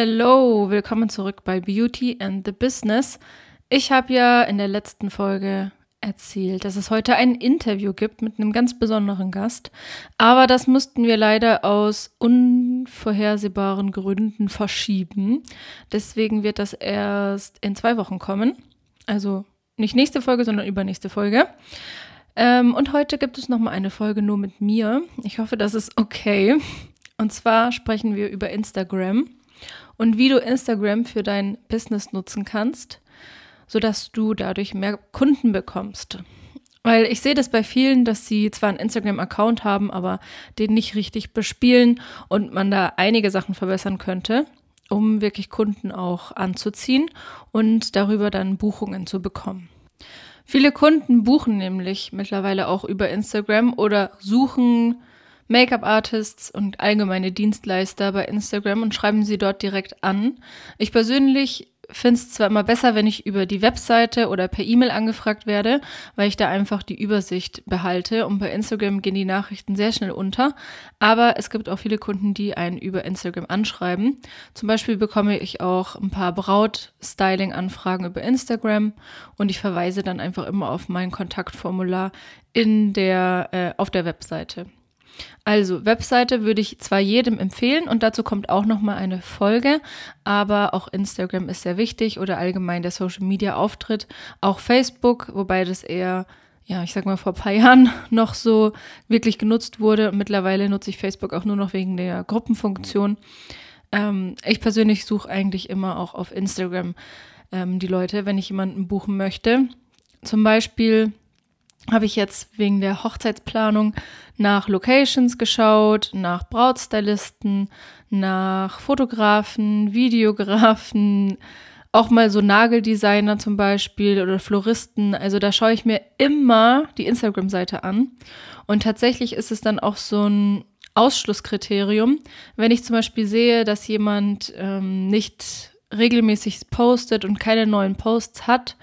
Hello, willkommen zurück bei Beauty and the Business. Ich habe ja in der letzten Folge erzählt, dass es heute ein Interview gibt mit einem ganz besonderen Gast, aber das mussten wir leider aus unvorhersehbaren Gründen verschieben. Deswegen wird das erst in zwei Wochen kommen. Also nicht nächste Folge, sondern übernächste Folge. Ähm, und heute gibt es nochmal eine Folge nur mit mir. Ich hoffe, das ist okay. Und zwar sprechen wir über Instagram und wie du Instagram für dein Business nutzen kannst, sodass du dadurch mehr Kunden bekommst. Weil ich sehe das bei vielen, dass sie zwar einen Instagram-Account haben, aber den nicht richtig bespielen und man da einige Sachen verbessern könnte, um wirklich Kunden auch anzuziehen und darüber dann Buchungen zu bekommen. Viele Kunden buchen nämlich mittlerweile auch über Instagram oder suchen Make-up-Artists und allgemeine Dienstleister bei Instagram und schreiben sie dort direkt an. Ich persönlich finde es zwar immer besser, wenn ich über die Webseite oder per E-Mail angefragt werde, weil ich da einfach die Übersicht behalte und bei Instagram gehen die Nachrichten sehr schnell unter. Aber es gibt auch viele Kunden, die einen über Instagram anschreiben. Zum Beispiel bekomme ich auch ein paar Braut-Styling-Anfragen über Instagram und ich verweise dann einfach immer auf mein Kontaktformular in der, äh, auf der Webseite. Also, Webseite würde ich zwar jedem empfehlen und dazu kommt auch nochmal eine Folge, aber auch Instagram ist sehr wichtig oder allgemein der Social Media Auftritt, auch Facebook, wobei das eher, ja, ich sag mal, vor ein paar Jahren noch so wirklich genutzt wurde. Mittlerweile nutze ich Facebook auch nur noch wegen der Gruppenfunktion. Ähm, ich persönlich suche eigentlich immer auch auf Instagram ähm, die Leute, wenn ich jemanden buchen möchte. Zum Beispiel habe ich jetzt wegen der Hochzeitsplanung nach Locations geschaut, nach Brautstylisten, nach Fotografen, Videografen, auch mal so Nageldesigner zum Beispiel oder Floristen. Also da schaue ich mir immer die Instagram-Seite an. Und tatsächlich ist es dann auch so ein Ausschlusskriterium, wenn ich zum Beispiel sehe, dass jemand ähm, nicht regelmäßig postet und keine neuen Posts hat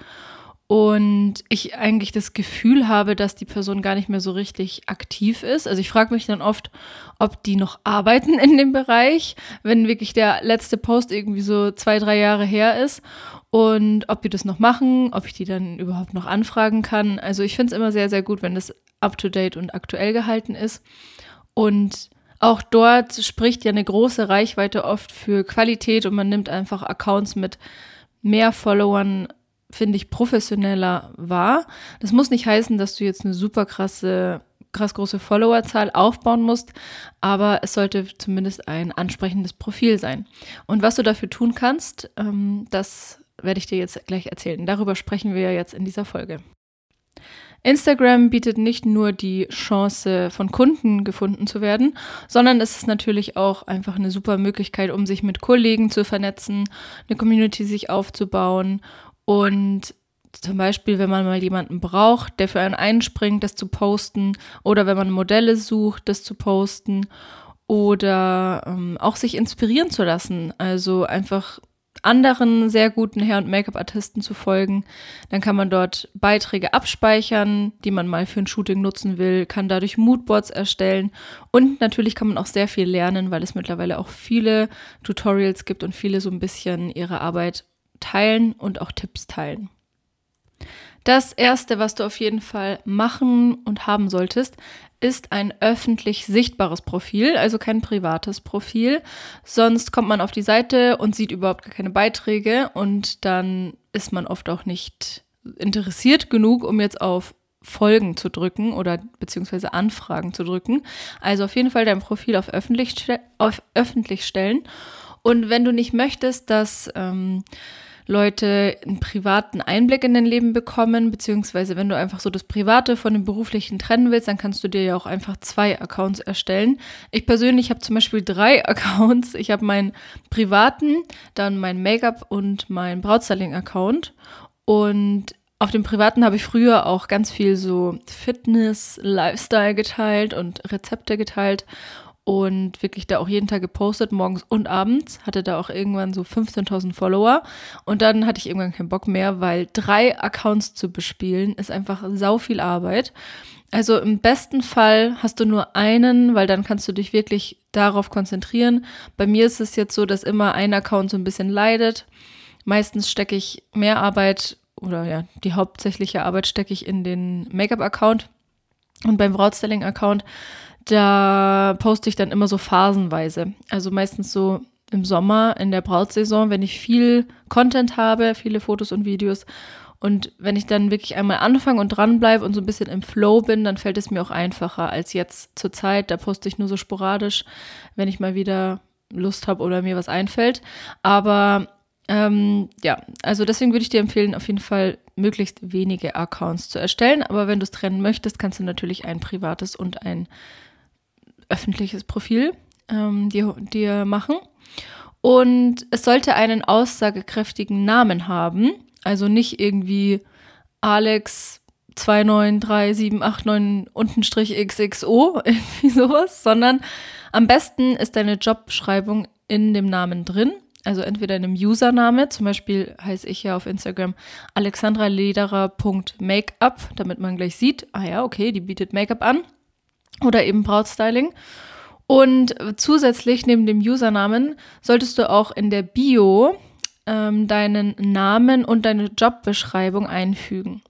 und ich eigentlich das Gefühl habe, dass die Person gar nicht mehr so richtig aktiv ist. Also ich frage mich dann oft, ob die noch arbeiten in dem Bereich, wenn wirklich der letzte Post irgendwie so zwei, drei Jahre her ist und ob die das noch machen, ob ich die dann überhaupt noch anfragen kann. Also ich finde es immer sehr, sehr gut, wenn das up-to-date und aktuell gehalten ist. Und auch dort spricht ja eine große Reichweite oft für Qualität und man nimmt einfach Accounts mit mehr Followern finde ich, professioneller wahr. Das muss nicht heißen, dass du jetzt eine super krasse, krass große Followerzahl aufbauen musst, aber es sollte zumindest ein ansprechendes Profil sein. Und was du dafür tun kannst, ähm, das werde ich dir jetzt gleich erzählen. Darüber sprechen wir ja jetzt in dieser Folge. Instagram bietet nicht nur die Chance, von Kunden gefunden zu werden, sondern es ist natürlich auch einfach eine super Möglichkeit, um sich mit Kollegen zu vernetzen, eine Community sich aufzubauen und zum Beispiel, wenn man mal jemanden braucht, der für einen einspringt, das zu posten. Oder wenn man Modelle sucht, das zu posten. Oder ähm, auch sich inspirieren zu lassen. Also einfach anderen sehr guten Hair- und Make-up-Artisten zu folgen. Dann kann man dort Beiträge abspeichern, die man mal für ein Shooting nutzen will, kann dadurch Moodboards erstellen und natürlich kann man auch sehr viel lernen, weil es mittlerweile auch viele Tutorials gibt und viele so ein bisschen ihre Arbeit teilen und auch Tipps teilen. Das erste, was du auf jeden Fall machen und haben solltest, ist ein öffentlich sichtbares Profil, also kein privates Profil. Sonst kommt man auf die Seite und sieht überhaupt gar keine Beiträge und dann ist man oft auch nicht interessiert genug, um jetzt auf Folgen zu drücken oder beziehungsweise Anfragen zu drücken. Also auf jeden Fall dein Profil auf öffentlich, auf öffentlich stellen. Und wenn du nicht möchtest, dass ähm, Leute einen privaten Einblick in dein Leben bekommen, beziehungsweise wenn du einfach so das Private von dem Beruflichen trennen willst, dann kannst du dir ja auch einfach zwei Accounts erstellen. Ich persönlich habe zum Beispiel drei Accounts. Ich habe meinen privaten, dann mein Make-up und mein Brautstyling-Account. Und auf dem privaten habe ich früher auch ganz viel so Fitness, Lifestyle geteilt und Rezepte geteilt. Und wirklich da auch jeden Tag gepostet, morgens und abends. Hatte da auch irgendwann so 15.000 Follower. Und dann hatte ich irgendwann keinen Bock mehr, weil drei Accounts zu bespielen ist einfach sau viel Arbeit. Also im besten Fall hast du nur einen, weil dann kannst du dich wirklich darauf konzentrieren. Bei mir ist es jetzt so, dass immer ein Account so ein bisschen leidet. Meistens stecke ich mehr Arbeit oder ja, die hauptsächliche Arbeit stecke ich in den Make-up-Account. Und beim Brautstyling-Account da poste ich dann immer so phasenweise. Also meistens so im Sommer, in der Brautsaison, wenn ich viel Content habe, viele Fotos und Videos. Und wenn ich dann wirklich einmal anfange und dranbleibe und so ein bisschen im Flow bin, dann fällt es mir auch einfacher als jetzt zur Zeit. Da poste ich nur so sporadisch, wenn ich mal wieder Lust habe oder mir was einfällt. Aber ähm, ja, also deswegen würde ich dir empfehlen, auf jeden Fall möglichst wenige Accounts zu erstellen. Aber wenn du es trennen möchtest, kannst du natürlich ein privates und ein öffentliches Profil ähm, dir, dir machen. Und es sollte einen aussagekräftigen Namen haben. Also nicht irgendwie Alex 293789 untenstrich XXO, irgendwie sowas, sondern am besten ist deine Jobbeschreibung in dem Namen drin. Also entweder in einem Username, zum Beispiel heiße ich ja auf Instagram alexandralederer.makeup, damit man gleich sieht, ah ja, okay, die bietet Make-up an oder eben Brautstyling. Und zusätzlich neben dem Usernamen solltest du auch in der Bio ähm, deinen Namen und deine Jobbeschreibung einfügen.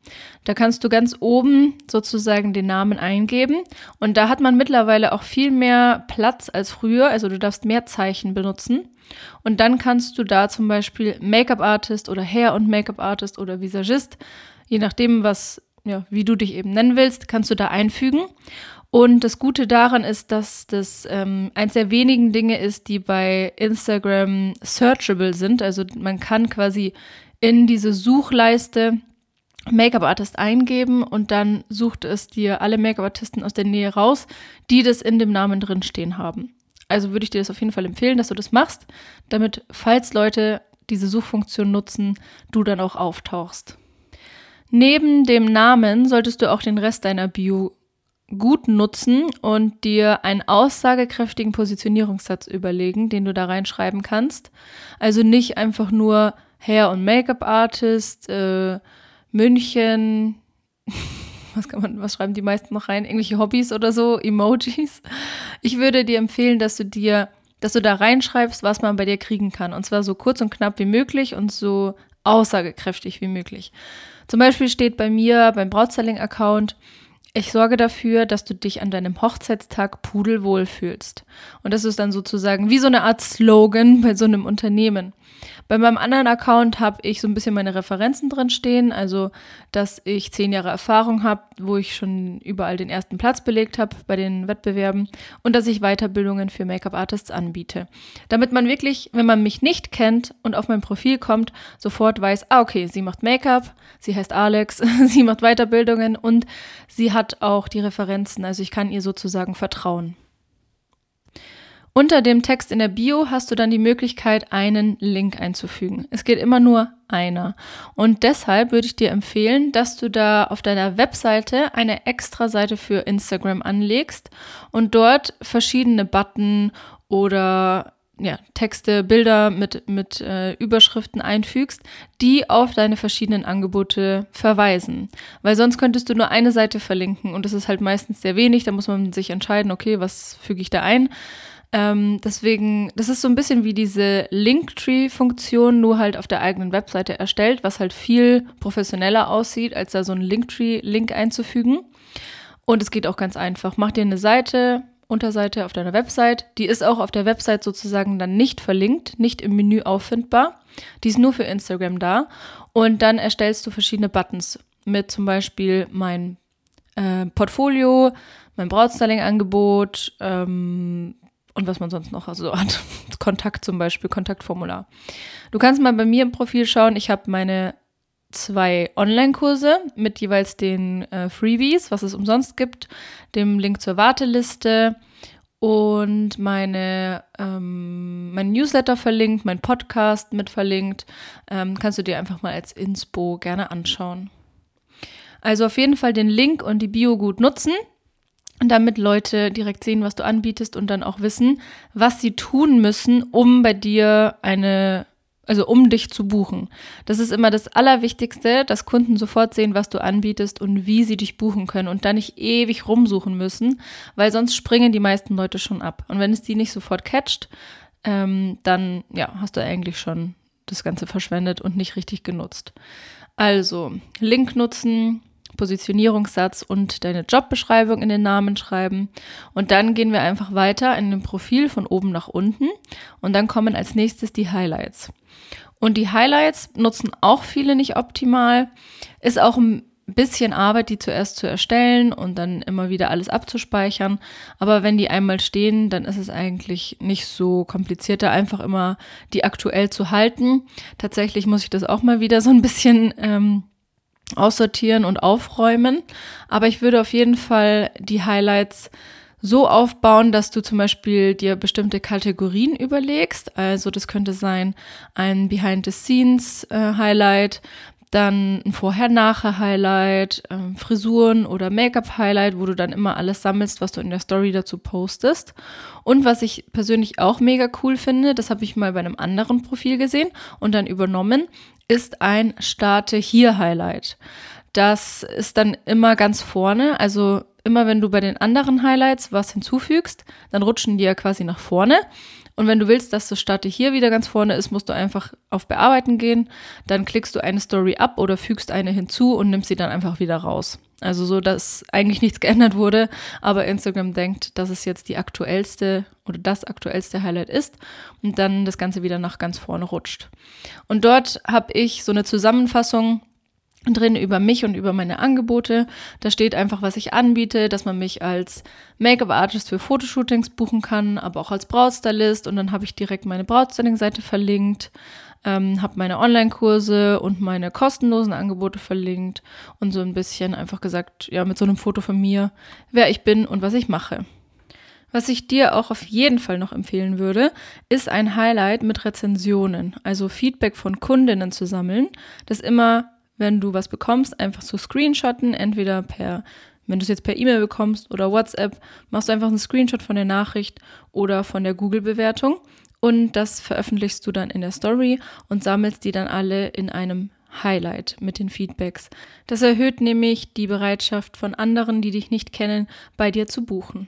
Da kannst du ganz oben sozusagen den Namen eingeben und da hat man mittlerweile auch viel mehr Platz als früher. Also du darfst mehr Zeichen benutzen. Und dann kannst du da zum Beispiel Make-up Artist oder Hair und Make-up Artist oder Visagist, je nachdem, was, ja, wie du dich eben nennen willst, kannst du da einfügen. Und das Gute daran ist, dass das ähm, eins der wenigen Dinge ist, die bei Instagram searchable sind. Also man kann quasi in diese Suchleiste Make-up-Artist eingeben und dann sucht es dir alle Make-up-Artisten aus der Nähe raus, die das in dem Namen drin stehen haben. Also würde ich dir das auf jeden Fall empfehlen, dass du das machst, damit, falls Leute diese Suchfunktion nutzen, du dann auch auftauchst. Neben dem Namen solltest du auch den Rest deiner Bio gut nutzen und dir einen aussagekräftigen Positionierungssatz überlegen, den du da reinschreiben kannst. Also nicht einfach nur Hair- und Make-up-Artist, äh, München, was kann man, was schreiben die meisten noch rein? Irgendwelche Hobbys oder so, Emojis. Ich würde dir empfehlen, dass du dir, dass du da reinschreibst, was man bei dir kriegen kann. Und zwar so kurz und knapp wie möglich und so aussagekräftig wie möglich. Zum Beispiel steht bei mir beim Brautselling-Account, ich sorge dafür, dass du dich an deinem Hochzeitstag pudelwohl fühlst. Und das ist dann sozusagen wie so eine Art Slogan bei so einem Unternehmen. Bei meinem anderen Account habe ich so ein bisschen meine Referenzen drin stehen, also dass ich zehn Jahre Erfahrung habe, wo ich schon überall den ersten Platz belegt habe bei den Wettbewerben und dass ich Weiterbildungen für Make-up-Artists anbiete. Damit man wirklich, wenn man mich nicht kennt und auf mein Profil kommt, sofort weiß, ah okay, sie macht Make-up, sie heißt Alex, sie macht Weiterbildungen und sie hat auch die Referenzen, also ich kann ihr sozusagen vertrauen. Unter dem Text in der Bio hast du dann die Möglichkeit, einen Link einzufügen. Es geht immer nur einer. Und deshalb würde ich dir empfehlen, dass du da auf deiner Webseite eine extra Seite für Instagram anlegst und dort verschiedene Button oder ja, Texte, Bilder mit, mit äh, Überschriften einfügst, die auf deine verschiedenen Angebote verweisen. Weil sonst könntest du nur eine Seite verlinken und das ist halt meistens sehr wenig. Da muss man sich entscheiden, okay, was füge ich da ein. Ähm, deswegen, das ist so ein bisschen wie diese Linktree-Funktion, nur halt auf der eigenen Webseite erstellt, was halt viel professioneller aussieht, als da so einen Linktree-Link einzufügen. Und es geht auch ganz einfach. Mach dir eine Seite, Unterseite auf deiner Website. Die ist auch auf der Website sozusagen dann nicht verlinkt, nicht im Menü auffindbar. Die ist nur für Instagram da. Und dann erstellst du verschiedene Buttons mit zum Beispiel mein äh, Portfolio, mein Brautstyling-Angebot, ähm, und was man sonst noch so hat. Kontakt zum Beispiel, Kontaktformular. Du kannst mal bei mir im Profil schauen. Ich habe meine zwei Online-Kurse mit jeweils den äh, Freebies, was es umsonst gibt, dem Link zur Warteliste und meine, ähm, mein Newsletter verlinkt, mein Podcast mit verlinkt. Ähm, kannst du dir einfach mal als Inspo gerne anschauen. Also auf jeden Fall den Link und die Bio gut nutzen. Damit Leute direkt sehen, was du anbietest und dann auch wissen, was sie tun müssen, um bei dir eine, also um dich zu buchen. Das ist immer das Allerwichtigste, dass Kunden sofort sehen, was du anbietest und wie sie dich buchen können und dann nicht ewig rumsuchen müssen, weil sonst springen die meisten Leute schon ab. Und wenn es die nicht sofort catcht, ähm, dann ja, hast du eigentlich schon das Ganze verschwendet und nicht richtig genutzt. Also, Link nutzen, Positionierungssatz und deine Jobbeschreibung in den Namen schreiben. Und dann gehen wir einfach weiter in dem Profil von oben nach unten. Und dann kommen als nächstes die Highlights. Und die Highlights nutzen auch viele nicht optimal. Ist auch ein bisschen Arbeit, die zuerst zu erstellen und dann immer wieder alles abzuspeichern. Aber wenn die einmal stehen, dann ist es eigentlich nicht so kompliziert, da einfach immer die aktuell zu halten. Tatsächlich muss ich das auch mal wieder so ein bisschen ähm, aussortieren und aufräumen. Aber ich würde auf jeden Fall die Highlights so aufbauen, dass du zum Beispiel dir bestimmte Kategorien überlegst. Also das könnte sein ein Behind-the-Scenes-Highlight, äh, dann ein Vorher-Nachher-Highlight, äh, Frisuren oder Make-up-Highlight, wo du dann immer alles sammelst, was du in der Story dazu postest. Und was ich persönlich auch mega cool finde, das habe ich mal bei einem anderen Profil gesehen und dann übernommen, ist ein Starte hier Highlight. Das ist dann immer ganz vorne, also immer wenn du bei den anderen Highlights was hinzufügst, dann rutschen die ja quasi nach vorne. Und wenn du willst, dass das Starte hier wieder ganz vorne ist, musst du einfach auf Bearbeiten gehen. Dann klickst du eine Story ab oder fügst eine hinzu und nimmst sie dann einfach wieder raus. Also so, dass eigentlich nichts geändert wurde, aber Instagram denkt, dass es jetzt die aktuellste oder das aktuellste Highlight ist und dann das Ganze wieder nach ganz vorne rutscht. Und dort habe ich so eine Zusammenfassung drin über mich und über meine Angebote. Da steht einfach, was ich anbiete, dass man mich als Make-up-Artist für Fotoshootings buchen kann, aber auch als Brautstylist. Und dann habe ich direkt meine Brautstyling-Seite verlinkt, ähm, habe meine Online-Kurse und meine kostenlosen Angebote verlinkt und so ein bisschen einfach gesagt, ja, mit so einem Foto von mir, wer ich bin und was ich mache. Was ich dir auch auf jeden Fall noch empfehlen würde, ist ein Highlight mit Rezensionen, also Feedback von Kundinnen zu sammeln, das immer wenn du was bekommst, einfach zu screenshotten, entweder per, wenn du es jetzt per E-Mail bekommst oder WhatsApp, machst du einfach einen Screenshot von der Nachricht oder von der Google-Bewertung und das veröffentlichst du dann in der Story und sammelst die dann alle in einem Highlight mit den Feedbacks. Das erhöht nämlich die Bereitschaft von anderen, die dich nicht kennen, bei dir zu buchen.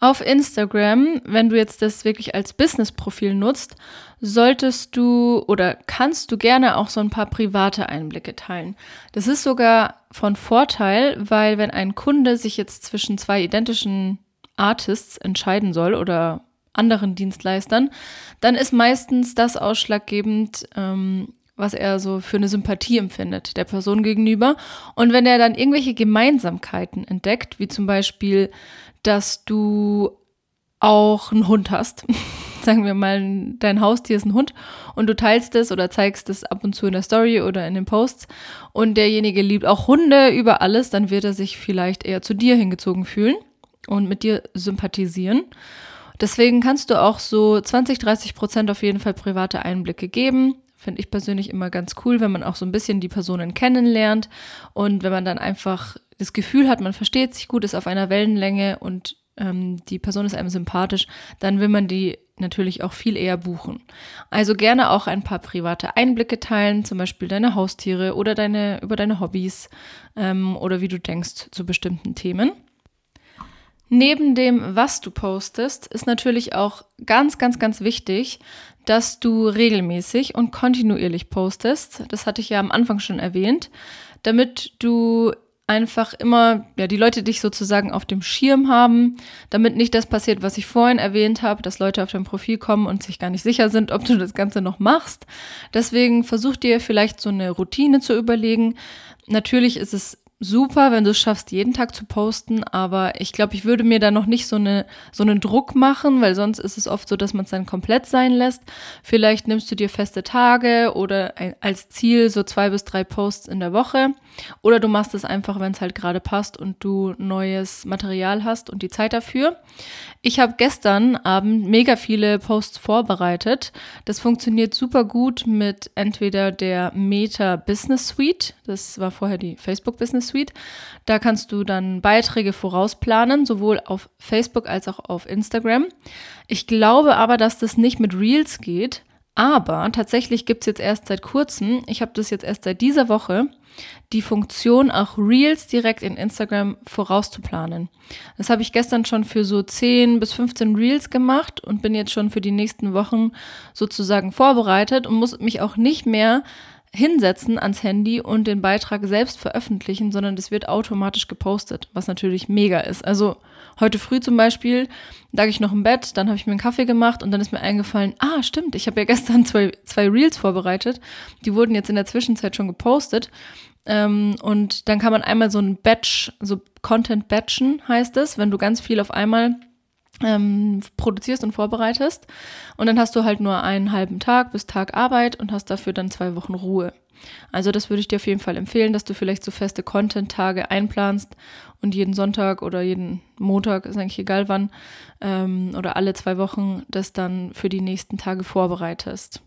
Auf Instagram, wenn du jetzt das wirklich als Business-Profil nutzt, solltest du oder kannst du gerne auch so ein paar private Einblicke teilen. Das ist sogar von Vorteil, weil wenn ein Kunde sich jetzt zwischen zwei identischen Artists entscheiden soll oder anderen Dienstleistern, dann ist meistens das ausschlaggebend, ähm, was er so für eine Sympathie empfindet der Person gegenüber. Und wenn er dann irgendwelche Gemeinsamkeiten entdeckt, wie zum Beispiel dass du auch einen Hund hast. Sagen wir mal, dein Haustier ist ein Hund und du teilst es oder zeigst es ab und zu in der Story oder in den Posts und derjenige liebt auch Hunde über alles, dann wird er sich vielleicht eher zu dir hingezogen fühlen und mit dir sympathisieren. Deswegen kannst du auch so 20, 30 Prozent auf jeden Fall private Einblicke geben. Finde ich persönlich immer ganz cool, wenn man auch so ein bisschen die Personen kennenlernt und wenn man dann einfach das Gefühl hat, man versteht sich gut, ist auf einer Wellenlänge und ähm, die Person ist einem sympathisch, dann will man die natürlich auch viel eher buchen. Also gerne auch ein paar private Einblicke teilen, zum Beispiel deine Haustiere oder deine über deine Hobbys ähm, oder wie du denkst zu bestimmten Themen. Neben dem, was du postest, ist natürlich auch ganz, ganz, ganz wichtig, dass du regelmäßig und kontinuierlich postest. Das hatte ich ja am Anfang schon erwähnt, damit du einfach immer, ja, die Leute dich sozusagen auf dem Schirm haben, damit nicht das passiert, was ich vorhin erwähnt habe, dass Leute auf dein Profil kommen und sich gar nicht sicher sind, ob du das Ganze noch machst. Deswegen versuch dir vielleicht so eine Routine zu überlegen. Natürlich ist es super, wenn du es schaffst, jeden Tag zu posten, aber ich glaube, ich würde mir da noch nicht so, eine, so einen Druck machen, weil sonst ist es oft so, dass man es dann komplett sein lässt. Vielleicht nimmst du dir feste Tage oder ein, als Ziel so zwei bis drei Posts in der Woche oder du machst es einfach, wenn es halt gerade passt und du neues Material hast und die Zeit dafür. Ich habe gestern Abend mega viele Posts vorbereitet. Das funktioniert super gut mit entweder der Meta Business Suite, das war vorher die Facebook Business Suite. Da kannst du dann Beiträge vorausplanen, sowohl auf Facebook als auch auf Instagram. Ich glaube aber, dass das nicht mit Reels geht. Aber tatsächlich gibt es jetzt erst seit kurzem, ich habe das jetzt erst seit dieser Woche, die Funktion, auch Reels direkt in Instagram vorauszuplanen. Das habe ich gestern schon für so 10 bis 15 Reels gemacht und bin jetzt schon für die nächsten Wochen sozusagen vorbereitet und muss mich auch nicht mehr hinsetzen ans Handy und den Beitrag selbst veröffentlichen, sondern das wird automatisch gepostet, was natürlich mega ist. Also heute früh zum Beispiel lag ich noch im Bett, dann habe ich mir einen Kaffee gemacht und dann ist mir eingefallen, ah stimmt, ich habe ja gestern zwei, zwei Reels vorbereitet, die wurden jetzt in der Zwischenzeit schon gepostet ähm, und dann kann man einmal so ein Batch, so Content batchen heißt es, wenn du ganz viel auf einmal ähm, produzierst und vorbereitest. Und dann hast du halt nur einen halben Tag bis Tag Arbeit und hast dafür dann zwei Wochen Ruhe. Also das würde ich dir auf jeden Fall empfehlen, dass du vielleicht so feste Content-Tage einplanst und jeden Sonntag oder jeden Montag, ist eigentlich egal wann, ähm, oder alle zwei Wochen das dann für die nächsten Tage vorbereitest.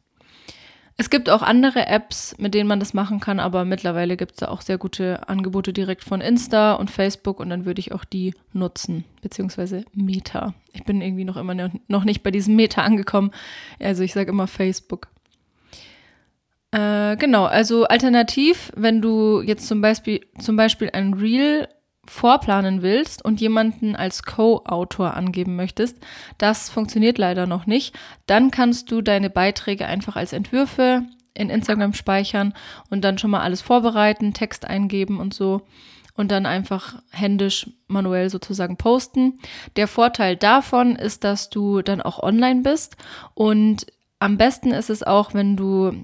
Es gibt auch andere Apps, mit denen man das machen kann, aber mittlerweile gibt es da auch sehr gute Angebote direkt von Insta und Facebook und dann würde ich auch die nutzen, beziehungsweise Meta. Ich bin irgendwie noch immer noch nicht bei diesem Meta angekommen. Also ich sage immer Facebook. Äh, genau, also alternativ, wenn du jetzt zum Beispiel, zum Beispiel ein Reel vorplanen willst und jemanden als Co-Autor angeben möchtest, das funktioniert leider noch nicht, dann kannst du deine Beiträge einfach als Entwürfe in Instagram speichern und dann schon mal alles vorbereiten, Text eingeben und so und dann einfach händisch manuell sozusagen posten. Der Vorteil davon ist, dass du dann auch online bist und am besten ist es auch, wenn du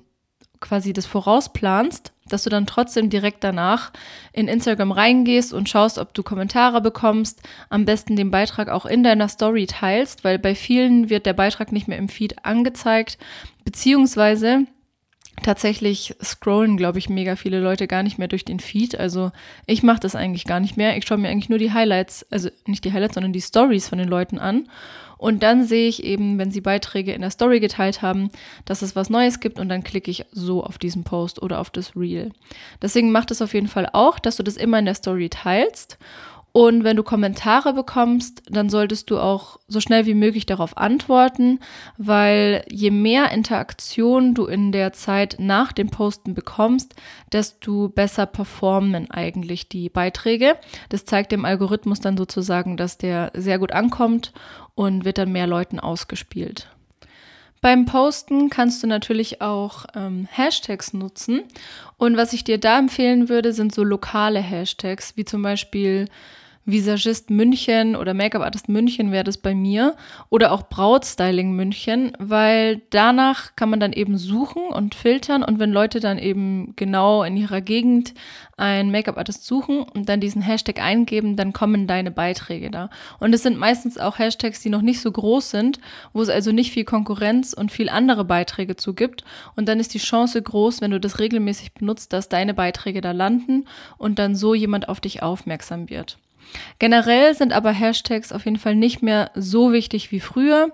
quasi das vorausplanst, dass du dann trotzdem direkt danach in Instagram reingehst und schaust, ob du Kommentare bekommst, am besten den Beitrag auch in deiner Story teilst, weil bei vielen wird der Beitrag nicht mehr im Feed angezeigt, beziehungsweise tatsächlich scrollen, glaube ich, mega viele Leute gar nicht mehr durch den Feed. Also ich mache das eigentlich gar nicht mehr. Ich schaue mir eigentlich nur die Highlights, also nicht die Highlights, sondern die Stories von den Leuten an und dann sehe ich eben, wenn sie Beiträge in der Story geteilt haben, dass es was Neues gibt und dann klicke ich so auf diesen Post oder auf das Reel. Deswegen macht es auf jeden Fall auch, dass du das immer in der Story teilst und wenn du Kommentare bekommst, dann solltest du auch so schnell wie möglich darauf antworten, weil je mehr Interaktion du in der Zeit nach dem Posten bekommst, desto besser performen eigentlich die Beiträge. Das zeigt dem Algorithmus dann sozusagen, dass der sehr gut ankommt und wird dann mehr Leuten ausgespielt. Beim Posten kannst du natürlich auch ähm, Hashtags nutzen. Und was ich dir da empfehlen würde, sind so lokale Hashtags, wie zum Beispiel Visagist München oder Make-up-Artist München wäre das bei mir oder auch Brautstyling München, weil danach kann man dann eben suchen und filtern und wenn Leute dann eben genau in ihrer Gegend einen Make-up-Artist suchen und dann diesen Hashtag eingeben, dann kommen deine Beiträge da. Und es sind meistens auch Hashtags, die noch nicht so groß sind, wo es also nicht viel Konkurrenz und viel andere Beiträge zu gibt und dann ist die Chance groß, wenn du das regelmäßig benutzt, dass deine Beiträge da landen und dann so jemand auf dich aufmerksam wird. Generell sind aber Hashtags auf jeden Fall nicht mehr so wichtig wie früher.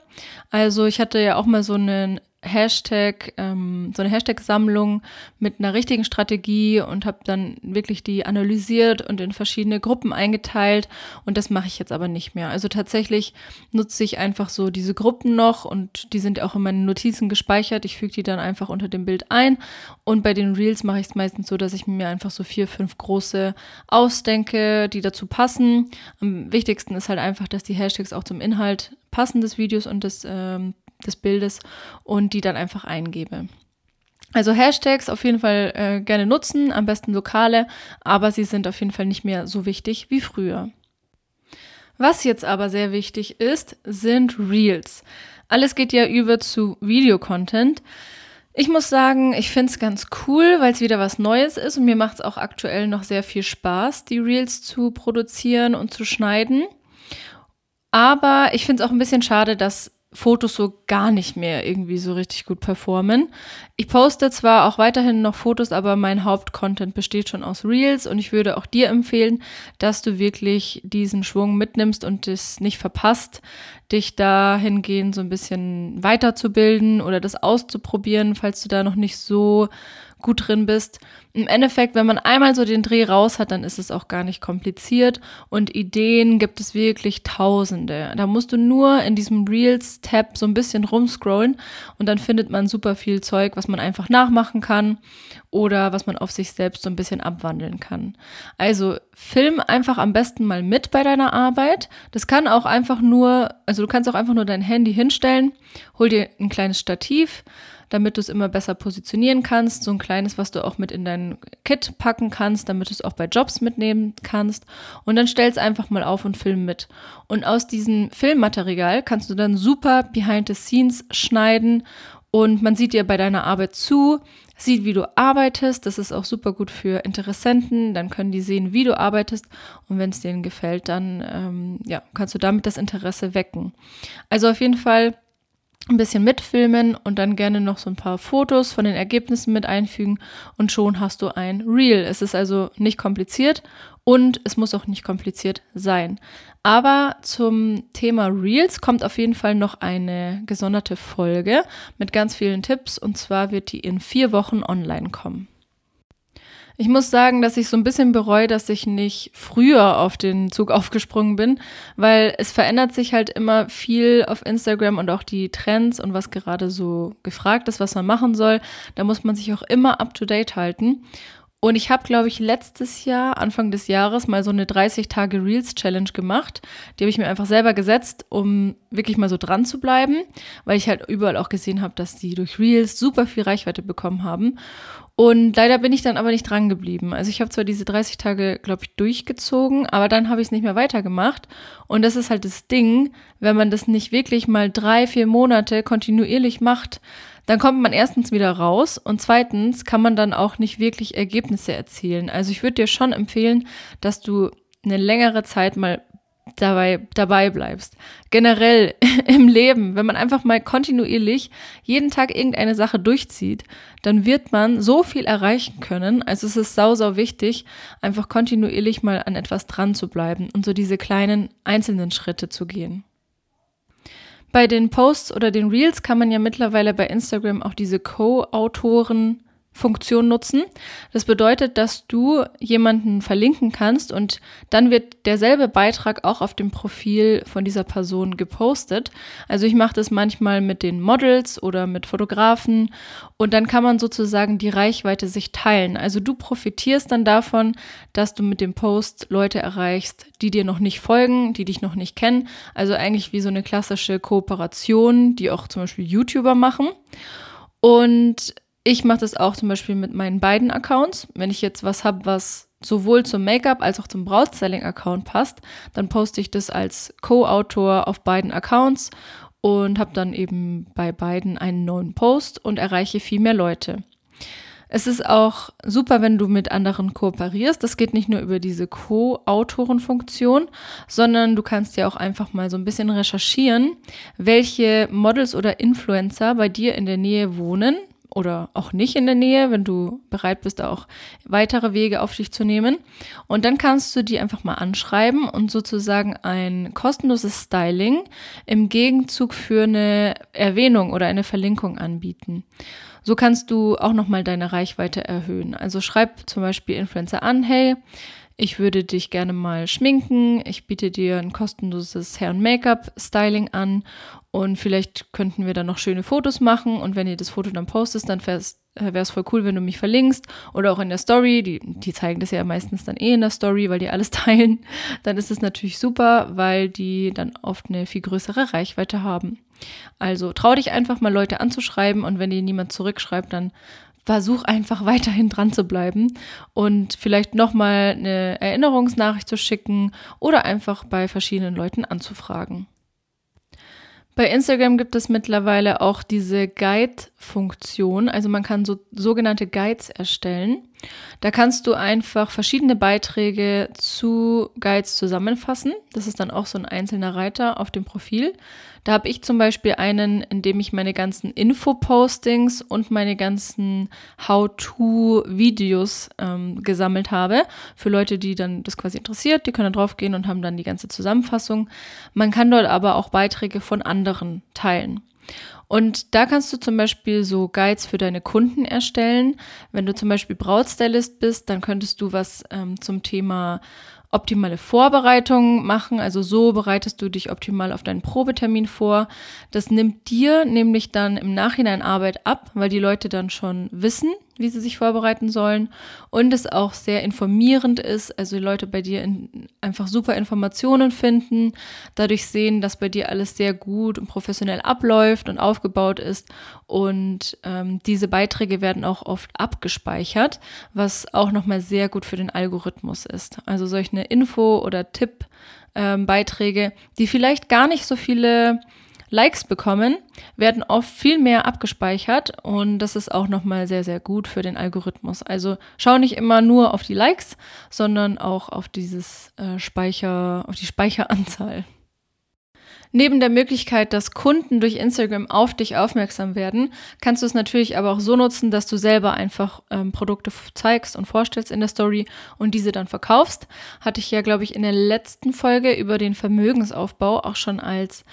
Also ich hatte ja auch mal so einen Hashtag, ähm, so eine Hashtag-Sammlung mit einer richtigen Strategie und habe dann wirklich die analysiert und in verschiedene Gruppen eingeteilt. Und das mache ich jetzt aber nicht mehr. Also tatsächlich nutze ich einfach so diese Gruppen noch und die sind auch in meinen Notizen gespeichert. Ich füge die dann einfach unter dem Bild ein. Und bei den Reels mache ich es meistens so, dass ich mir einfach so vier, fünf große ausdenke, die dazu passen. Am wichtigsten ist halt einfach, dass die Hashtags auch zum Inhalt passen des Videos und des ähm, des Bildes und die dann einfach eingebe. Also Hashtags auf jeden Fall äh, gerne nutzen, am besten lokale, aber sie sind auf jeden Fall nicht mehr so wichtig wie früher. Was jetzt aber sehr wichtig ist, sind Reels. Alles geht ja über zu Videocontent. Ich muss sagen, ich finde es ganz cool, weil es wieder was Neues ist und mir macht es auch aktuell noch sehr viel Spaß, die Reels zu produzieren und zu schneiden. Aber ich finde es auch ein bisschen schade, dass Fotos so gar nicht mehr irgendwie so richtig gut performen. Ich poste zwar auch weiterhin noch Fotos, aber mein Hauptcontent besteht schon aus Reels und ich würde auch dir empfehlen, dass du wirklich diesen Schwung mitnimmst und es nicht verpasst, dich dahingehend so ein bisschen weiterzubilden oder das auszuprobieren, falls du da noch nicht so gut drin bist. Im Endeffekt, wenn man einmal so den Dreh raus hat, dann ist es auch gar nicht kompliziert und Ideen gibt es wirklich tausende. Da musst du nur in diesem Reels-Tab so ein bisschen rumscrollen und dann findet man super viel Zeug, was man einfach nachmachen kann oder was man auf sich selbst so ein bisschen abwandeln kann. Also film einfach am besten mal mit bei deiner Arbeit. Das kann auch einfach nur, also du kannst auch einfach nur dein Handy hinstellen, hol dir ein kleines Stativ, damit du es immer besser positionieren kannst. So ein kleines, was du auch mit in dein Kit packen kannst, damit du es auch bei Jobs mitnehmen kannst. Und dann stell es einfach mal auf und film mit. Und aus diesem Filmmaterial kannst du dann super behind the scenes schneiden und man sieht dir bei deiner Arbeit zu, sieht, wie du arbeitest. Das ist auch super gut für Interessenten. Dann können die sehen, wie du arbeitest. Und wenn es denen gefällt, dann ähm, ja, kannst du damit das Interesse wecken. Also auf jeden Fall ein bisschen mitfilmen und dann gerne noch so ein paar Fotos von den Ergebnissen mit einfügen und schon hast du ein Reel. Es ist also nicht kompliziert und es muss auch nicht kompliziert sein. Aber zum Thema Reels kommt auf jeden Fall noch eine gesonderte Folge mit ganz vielen Tipps und zwar wird die in vier Wochen online kommen. Ich muss sagen, dass ich so ein bisschen bereue, dass ich nicht früher auf den Zug aufgesprungen bin, weil es verändert sich halt immer viel auf Instagram und auch die Trends und was gerade so gefragt ist, was man machen soll. Da muss man sich auch immer up to date halten. Und ich habe, glaube ich, letztes Jahr, Anfang des Jahres, mal so eine 30-Tage-Reels-Challenge gemacht. Die habe ich mir einfach selber gesetzt, um wirklich mal so dran zu bleiben, weil ich halt überall auch gesehen habe, dass die durch Reels super viel Reichweite bekommen haben. Und leider bin ich dann aber nicht dran geblieben. Also ich habe zwar diese 30 Tage, glaube ich, durchgezogen, aber dann habe ich es nicht mehr weitergemacht. Und das ist halt das Ding, wenn man das nicht wirklich mal drei, vier Monate kontinuierlich macht, dann kommt man erstens wieder raus und zweitens kann man dann auch nicht wirklich Ergebnisse erzielen. Also ich würde dir schon empfehlen, dass du eine längere Zeit mal dabei, dabei bleibst. Generell im Leben, wenn man einfach mal kontinuierlich jeden Tag irgendeine Sache durchzieht, dann wird man so viel erreichen können. Also es ist sau, sau wichtig, einfach kontinuierlich mal an etwas dran zu bleiben und so diese kleinen einzelnen Schritte zu gehen. Bei den Posts oder den Reels kann man ja mittlerweile bei Instagram auch diese Co-Autoren Funktion nutzen. Das bedeutet, dass du jemanden verlinken kannst und dann wird derselbe Beitrag auch auf dem Profil von dieser Person gepostet. Also ich mache das manchmal mit den Models oder mit Fotografen und dann kann man sozusagen die Reichweite sich teilen. Also du profitierst dann davon, dass du mit dem Post Leute erreichst, die dir noch nicht folgen, die dich noch nicht kennen. Also eigentlich wie so eine klassische Kooperation, die auch zum Beispiel YouTuber machen. Und ich mache das auch zum Beispiel mit meinen beiden Accounts. Wenn ich jetzt was habe, was sowohl zum Make-up als auch zum Brautstyling-Account passt, dann poste ich das als Co-Autor auf beiden Accounts und habe dann eben bei beiden einen neuen Post und erreiche viel mehr Leute. Es ist auch super, wenn du mit anderen kooperierst. Das geht nicht nur über diese Co-Autoren-Funktion, sondern du kannst ja auch einfach mal so ein bisschen recherchieren, welche Models oder Influencer bei dir in der Nähe wohnen oder auch nicht in der Nähe, wenn du bereit bist, auch weitere Wege auf dich zu nehmen. Und dann kannst du die einfach mal anschreiben und sozusagen ein kostenloses Styling im Gegenzug für eine Erwähnung oder eine Verlinkung anbieten. So kannst du auch nochmal deine Reichweite erhöhen. Also schreib zum Beispiel Influencer an, hey, ich würde dich gerne mal schminken, ich biete dir ein kostenloses Hair- und Make-up-Styling an und vielleicht könnten wir dann noch schöne Fotos machen und wenn ihr das Foto dann postest, dann wäre es äh, voll cool, wenn du mich verlinkst oder auch in der Story. Die, die zeigen das ja meistens dann eh in der Story, weil die alles teilen. Dann ist es natürlich super, weil die dann oft eine viel größere Reichweite haben. Also trau dich einfach mal Leute anzuschreiben und wenn dir niemand zurückschreibt, dann versuch einfach weiterhin dran zu bleiben und vielleicht nochmal eine Erinnerungsnachricht zu schicken oder einfach bei verschiedenen Leuten anzufragen. Bei Instagram gibt es mittlerweile auch diese Guide-Funktion. Also man kann so sogenannte Guides erstellen. Da kannst du einfach verschiedene Beiträge zu Guides zusammenfassen. Das ist dann auch so ein einzelner Reiter auf dem Profil. Da habe ich zum Beispiel einen, in dem ich meine ganzen Info-Postings und meine ganzen How-to-Videos ähm, gesammelt habe. Für Leute, die dann das quasi interessiert, die können da drauf gehen und haben dann die ganze Zusammenfassung. Man kann dort aber auch Beiträge von anderen teilen. Und da kannst du zum Beispiel so Guides für deine Kunden erstellen. Wenn du zum Beispiel Brautstylist bist, dann könntest du was ähm, zum Thema optimale Vorbereitung machen. Also so bereitest du dich optimal auf deinen Probetermin vor. Das nimmt dir nämlich dann im Nachhinein Arbeit ab, weil die Leute dann schon wissen, wie sie sich vorbereiten sollen und es auch sehr informierend ist, also die Leute bei dir in, einfach super Informationen finden, dadurch sehen, dass bei dir alles sehr gut und professionell abläuft und aufgebaut ist und ähm, diese Beiträge werden auch oft abgespeichert, was auch nochmal sehr gut für den Algorithmus ist. Also solche Info- oder Tipp-Beiträge, ähm, die vielleicht gar nicht so viele Likes bekommen, werden oft viel mehr abgespeichert und das ist auch nochmal sehr, sehr gut für den Algorithmus. Also schau nicht immer nur auf die Likes, sondern auch auf dieses äh, Speicher, auf die Speicheranzahl. Neben der Möglichkeit, dass Kunden durch Instagram auf dich aufmerksam werden, kannst du es natürlich aber auch so nutzen, dass du selber einfach ähm, Produkte zeigst und vorstellst in der Story und diese dann verkaufst. Hatte ich ja, glaube ich, in der letzten Folge über den Vermögensaufbau auch schon als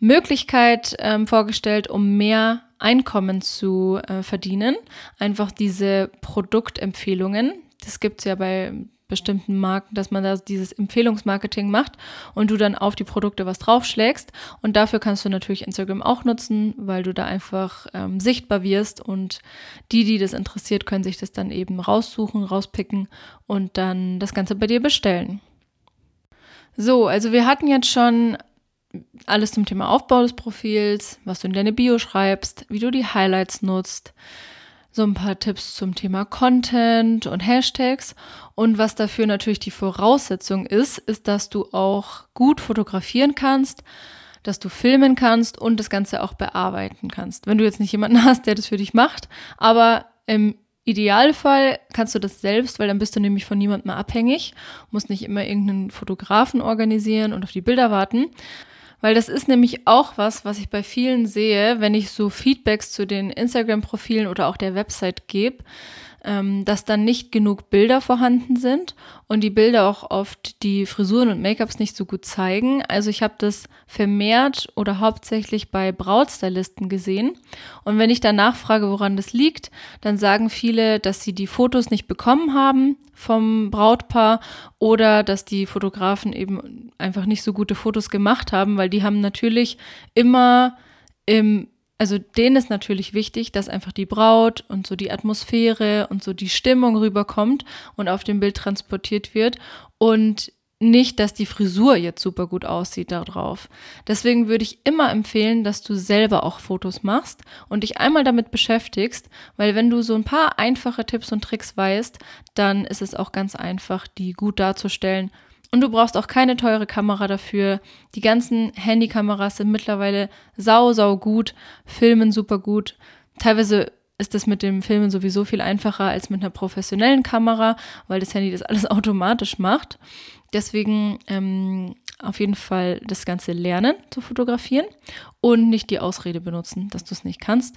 Möglichkeit ähm, vorgestellt, um mehr Einkommen zu äh, verdienen. Einfach diese Produktempfehlungen. Das gibt es ja bei bestimmten Marken, dass man da dieses Empfehlungsmarketing macht und du dann auf die Produkte was draufschlägst. Und dafür kannst du natürlich Instagram auch nutzen, weil du da einfach ähm, sichtbar wirst und die, die das interessiert, können sich das dann eben raussuchen, rauspicken und dann das Ganze bei dir bestellen. So, also wir hatten jetzt schon alles zum Thema Aufbau des Profils, was du in deine Bio schreibst, wie du die Highlights nutzt, so ein paar Tipps zum Thema Content und Hashtags. Und was dafür natürlich die Voraussetzung ist, ist, dass du auch gut fotografieren kannst, dass du filmen kannst und das Ganze auch bearbeiten kannst. Wenn du jetzt nicht jemanden hast, der das für dich macht, aber im Idealfall kannst du das selbst, weil dann bist du nämlich von niemandem abhängig, musst nicht immer irgendeinen Fotografen organisieren und auf die Bilder warten. Weil das ist nämlich auch was, was ich bei vielen sehe, wenn ich so Feedbacks zu den Instagram-Profilen oder auch der Website gebe ähm, dass dann nicht genug Bilder vorhanden sind und die Bilder auch oft die Frisuren und Make-ups nicht so gut zeigen. Also ich habe das vermehrt oder hauptsächlich bei Brautstylisten gesehen. Und wenn ich dann nachfrage, woran das liegt, dann sagen viele, dass sie die Fotos nicht bekommen haben vom Brautpaar oder dass die Fotografen eben einfach nicht so gute Fotos gemacht haben, weil die haben natürlich immer im also denen ist natürlich wichtig, dass einfach die Braut und so die Atmosphäre und so die Stimmung rüberkommt und auf dem Bild transportiert wird und nicht, dass die Frisur jetzt super gut aussieht darauf. Deswegen würde ich immer empfehlen, dass du selber auch Fotos machst und dich einmal damit beschäftigst, weil wenn du so ein paar einfache Tipps und Tricks weißt, dann ist es auch ganz einfach, die gut darzustellen und du brauchst auch keine teure Kamera dafür. Die ganzen Handykameras sind mittlerweile sau, sau gut, filmen super gut. Teilweise ist das mit dem Filmen sowieso viel einfacher als mit einer professionellen Kamera, weil das Handy das alles automatisch macht. Deswegen ähm, auf jeden Fall das Ganze lernen zu fotografieren und nicht die Ausrede benutzen, dass du es nicht kannst.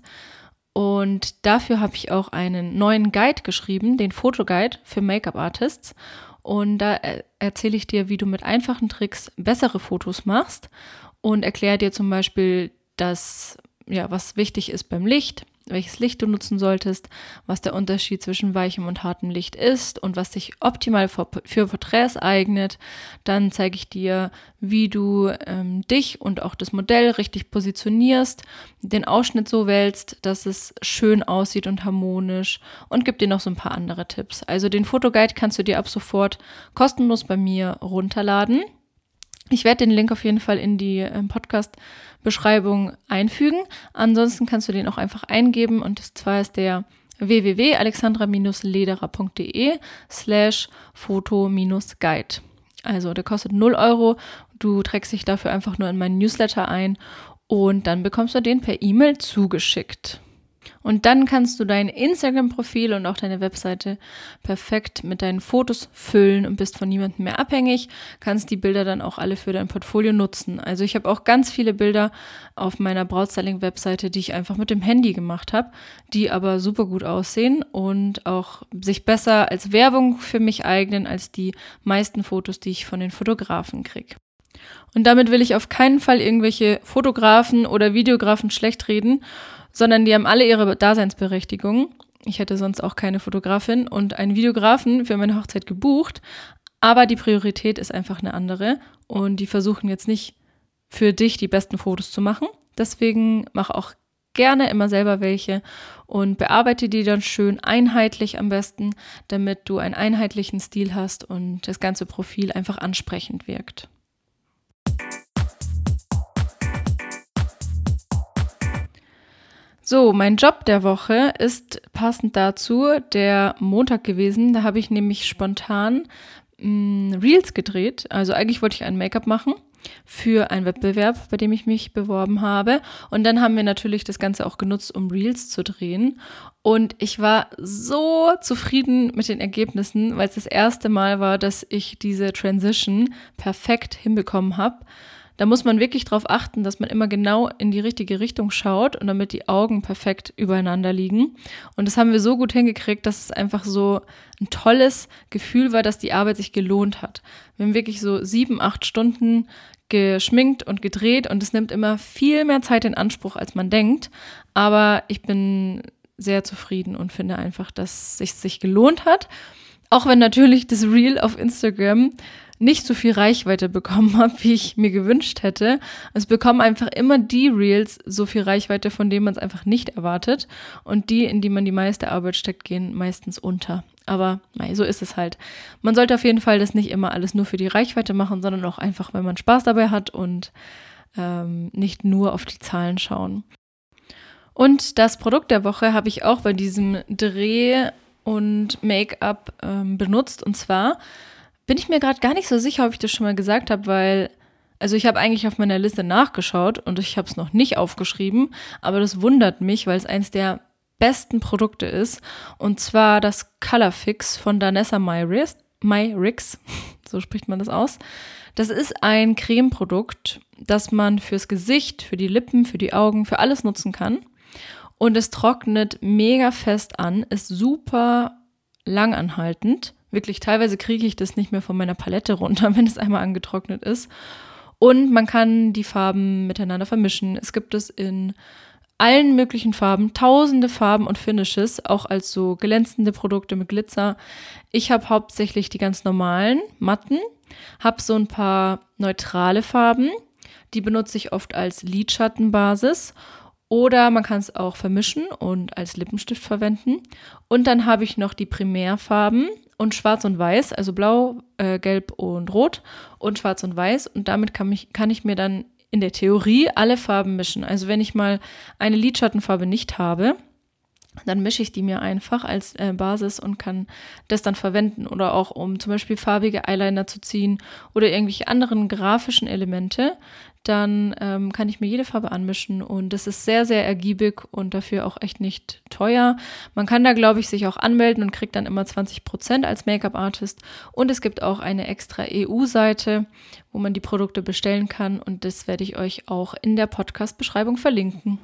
Und dafür habe ich auch einen neuen Guide geschrieben, den Fotoguide für Make-up-Artists. Und da erzähle ich dir, wie du mit einfachen Tricks bessere Fotos machst und erkläre dir zum Beispiel, dass, ja, was wichtig ist beim Licht, welches Licht du nutzen solltest, was der Unterschied zwischen weichem und hartem Licht ist und was sich optimal für, für Porträts eignet. Dann zeige ich dir, wie du ähm, dich und auch das Modell richtig positionierst, den Ausschnitt so wählst, dass es schön aussieht und harmonisch und gebe dir noch so ein paar andere Tipps. Also den Fotoguide kannst du dir ab sofort kostenlos bei mir runterladen. Ich werde den Link auf jeden Fall in die ähm, Podcast-Beschreibung einfügen. Ansonsten kannst du den auch einfach eingeben und zwar ist der www.alexandra-lederer.de slash foto-guide. Also der kostet 0 Euro. Du trägst dich dafür einfach nur in meinen Newsletter ein und dann bekommst du den per E-Mail zugeschickt. Und dann kannst du dein Instagram-Profil und auch deine Webseite perfekt mit deinen Fotos füllen und bist von niemandem mehr abhängig, kannst die Bilder dann auch alle für dein Portfolio nutzen. Also ich habe auch ganz viele Bilder auf meiner Brautstyling-Webseite, die ich einfach mit dem Handy gemacht habe, die aber super gut aussehen und auch sich besser als Werbung für mich eignen als die meisten Fotos, die ich von den Fotografen kriege. Und damit will ich auf keinen Fall irgendwelche Fotografen oder Videografen schlecht reden sondern die haben alle ihre Daseinsberechtigung. Ich hätte sonst auch keine Fotografin und einen Videografen für meine Hochzeit gebucht, aber die Priorität ist einfach eine andere und die versuchen jetzt nicht für dich die besten Fotos zu machen. Deswegen mach auch gerne immer selber welche und bearbeite die dann schön einheitlich am besten, damit du einen einheitlichen Stil hast und das ganze Profil einfach ansprechend wirkt. So, mein Job der Woche ist passend dazu der Montag gewesen. Da habe ich nämlich spontan mh, mm, Reels gedreht. Also eigentlich wollte ich ein Make-up machen für einen Wettbewerb, bei dem ich mich beworben habe. Und dann haben wir natürlich das Ganze auch genutzt, um Reels zu drehen. Und ich war so zufrieden mit den Ergebnissen, weil es das erste Mal war, dass ich diese Transition perfekt hinbekommen habe. Da muss man wirklich darauf achten, dass man immer genau in die richtige Richtung schaut und damit die Augen perfekt übereinander liegen. Und das haben wir so gut hingekriegt, dass es einfach so ein tolles Gefühl war, dass die Arbeit sich gelohnt hat. Wir haben wirklich so sieben, acht Stunden geschminkt und gedreht und es nimmt immer viel mehr Zeit in Anspruch, als man denkt. Aber ich bin sehr zufrieden und finde einfach, dass es sich, gelohnt hat. Auch wenn natürlich das Reel auf Instagram nicht so viel Reichweite bekommen habe, wie ich mir gewünscht hätte. Es bekommen einfach immer die Reels so viel Reichweite, von denen man es einfach nicht erwartet. Und die, in die man die meiste Arbeit steckt, gehen meistens unter. Aber nein, so ist es halt. Man sollte auf jeden Fall das nicht immer alles nur für die Reichweite machen, sondern auch einfach, wenn man Spaß dabei hat und ähm, nicht nur auf die Zahlen schauen. Und das Produkt der Woche habe ich auch bei diesem Dreh und Make-up ähm, benutzt. Und zwar bin ich mir gerade gar nicht so sicher, ob ich das schon mal gesagt habe, weil, also ich habe eigentlich auf meiner Liste nachgeschaut und ich habe es noch nicht aufgeschrieben, aber das wundert mich, weil es eins der besten Produkte ist. Und zwar das Color Fix von Danessa Myrix. Myrix, so spricht man das aus. Das ist ein Cremeprodukt, das man fürs Gesicht, für die Lippen, für die Augen, für alles nutzen kann. Und es trocknet mega fest an, ist super langanhaltend Wirklich, teilweise kriege ich das nicht mehr von meiner Palette runter, wenn es einmal angetrocknet ist. Und man kann die Farben miteinander vermischen. Es gibt es in allen möglichen Farben, tausende Farben und Finishes, auch als so glänzende Produkte mit Glitzer. Ich habe hauptsächlich die ganz normalen matten, habe so ein paar neutrale Farben, die benutze ich oft als Lidschattenbasis oder man kann es auch vermischen und als Lippenstift verwenden. Und dann habe ich noch die Primärfarben und Schwarz und Weiß, also Blau, äh, Gelb und Rot und Schwarz und Weiß. Und damit kann, mich, kann ich mir dann in der Theorie alle Farben mischen. Also wenn ich mal eine Lidschattenfarbe nicht habe, dann mische ich die mir einfach als äh, Basis und kann das dann verwenden oder auch um zum Beispiel farbige Eyeliner zu ziehen oder irgendwelche anderen grafischen Elemente, dann ähm, kann ich mir jede Farbe anmischen und das ist sehr, sehr ergiebig und dafür auch echt nicht teuer. Man kann da, glaube ich, sich auch anmelden und kriegt dann immer 20 Prozent als Make-up-Artist und es gibt auch eine extra EU-Seite, wo man die Produkte bestellen kann und das werde ich euch auch in der Podcast-Beschreibung verlinken.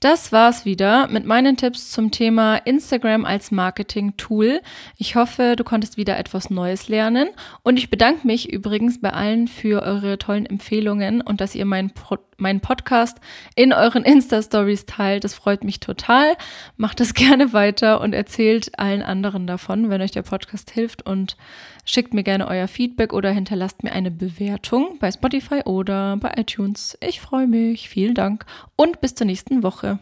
Das war's wieder mit meinen Tipps zum Thema Instagram als Marketing-Tool. Ich hoffe, du konntest wieder etwas Neues lernen und ich bedanke mich übrigens bei allen für eure tollen Empfehlungen und dass ihr meinen, Pro meinen Podcast in euren Insta-Stories teilt. Das freut mich total. Macht es gerne weiter und erzählt allen anderen davon, wenn euch der Podcast hilft und schickt mir gerne euer Feedback oder hinterlasst mir eine Bewertung bei Spotify oder bei iTunes. Ich freue mich. Vielen Dank und bis zur nächsten Woche.